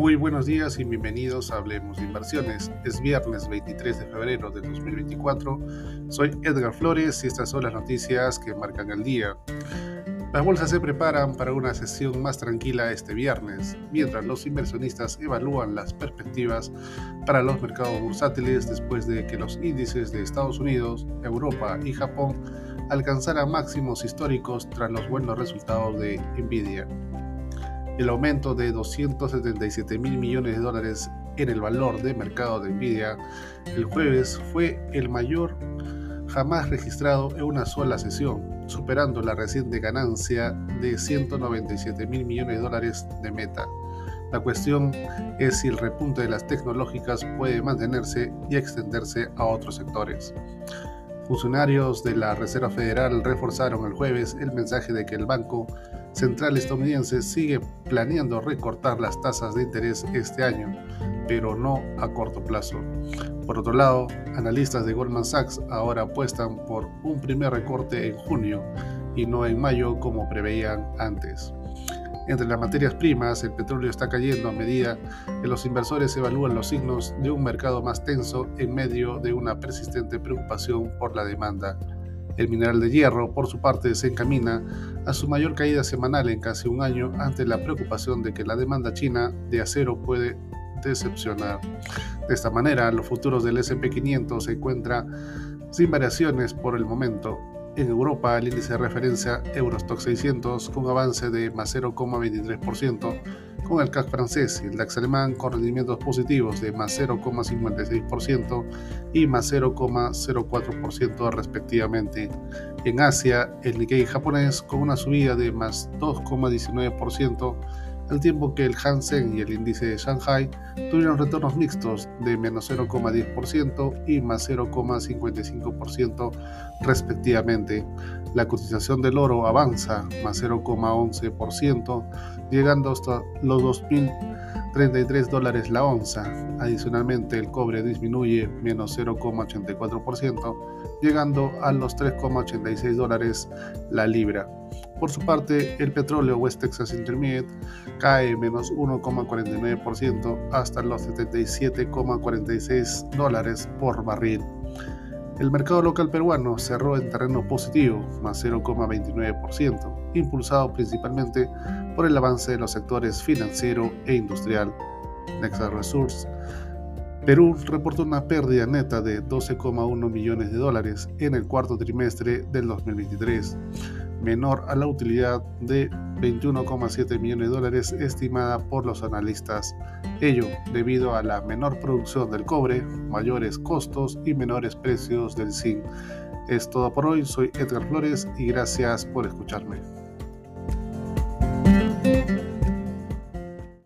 Muy buenos días y bienvenidos a Hablemos de Inversiones. Es viernes 23 de febrero de 2024. Soy Edgar Flores y estas son las noticias que marcan el día. Las bolsas se preparan para una sesión más tranquila este viernes, mientras los inversionistas evalúan las perspectivas para los mercados bursátiles después de que los índices de Estados Unidos, Europa y Japón alcanzaran máximos históricos tras los buenos resultados de Nvidia. El aumento de 277 mil millones de dólares en el valor de mercado de Nvidia el jueves fue el mayor jamás registrado en una sola sesión, superando la reciente ganancia de 197 mil millones de dólares de meta. La cuestión es si el repunte de las tecnológicas puede mantenerse y extenderse a otros sectores. Funcionarios de la Reserva Federal reforzaron el jueves el mensaje de que el Banco Central estadounidense sigue planeando recortar las tasas de interés este año, pero no a corto plazo. Por otro lado, analistas de Goldman Sachs ahora apuestan por un primer recorte en junio y no en mayo como preveían antes. Entre las materias primas, el petróleo está cayendo a medida que los inversores evalúan los signos de un mercado más tenso en medio de una persistente preocupación por la demanda. El mineral de hierro, por su parte, se encamina a su mayor caída semanal en casi un año ante la preocupación de que la demanda china de acero puede decepcionar. De esta manera, los futuros del SP500 se encuentran sin variaciones por el momento. En Europa, el índice de referencia Eurostock 600 con avance de más 0,23%, con el CAC francés y el DAX alemán con rendimientos positivos de más 0,56% y más 0,04% respectivamente. En Asia, el Nikkei japonés con una subida de más 2,19%, al tiempo que el Hansen y el índice de Shanghai tuvieron retornos mixtos de menos 0,10% y más 0,55% respectivamente. La cotización del oro avanza más 0,11%, llegando hasta los 2.033 dólares la onza. Adicionalmente, el cobre disminuye menos 0,84%, llegando a los 3,86 dólares la libra. Por su parte, el petróleo West Texas Intermediate cae menos 1,49% hasta los 77,46 dólares por barril. El mercado local peruano cerró en terreno positivo, más 0,29%, impulsado principalmente por el avance de los sectores financiero e industrial. Nexa Resource Perú reportó una pérdida neta de 12,1 millones de dólares en el cuarto trimestre del 2023 menor a la utilidad de 21,7 millones de dólares estimada por los analistas. Ello debido a la menor producción del cobre, mayores costos y menores precios del zinc. Es todo por hoy, soy Edgar Flores y gracias por escucharme.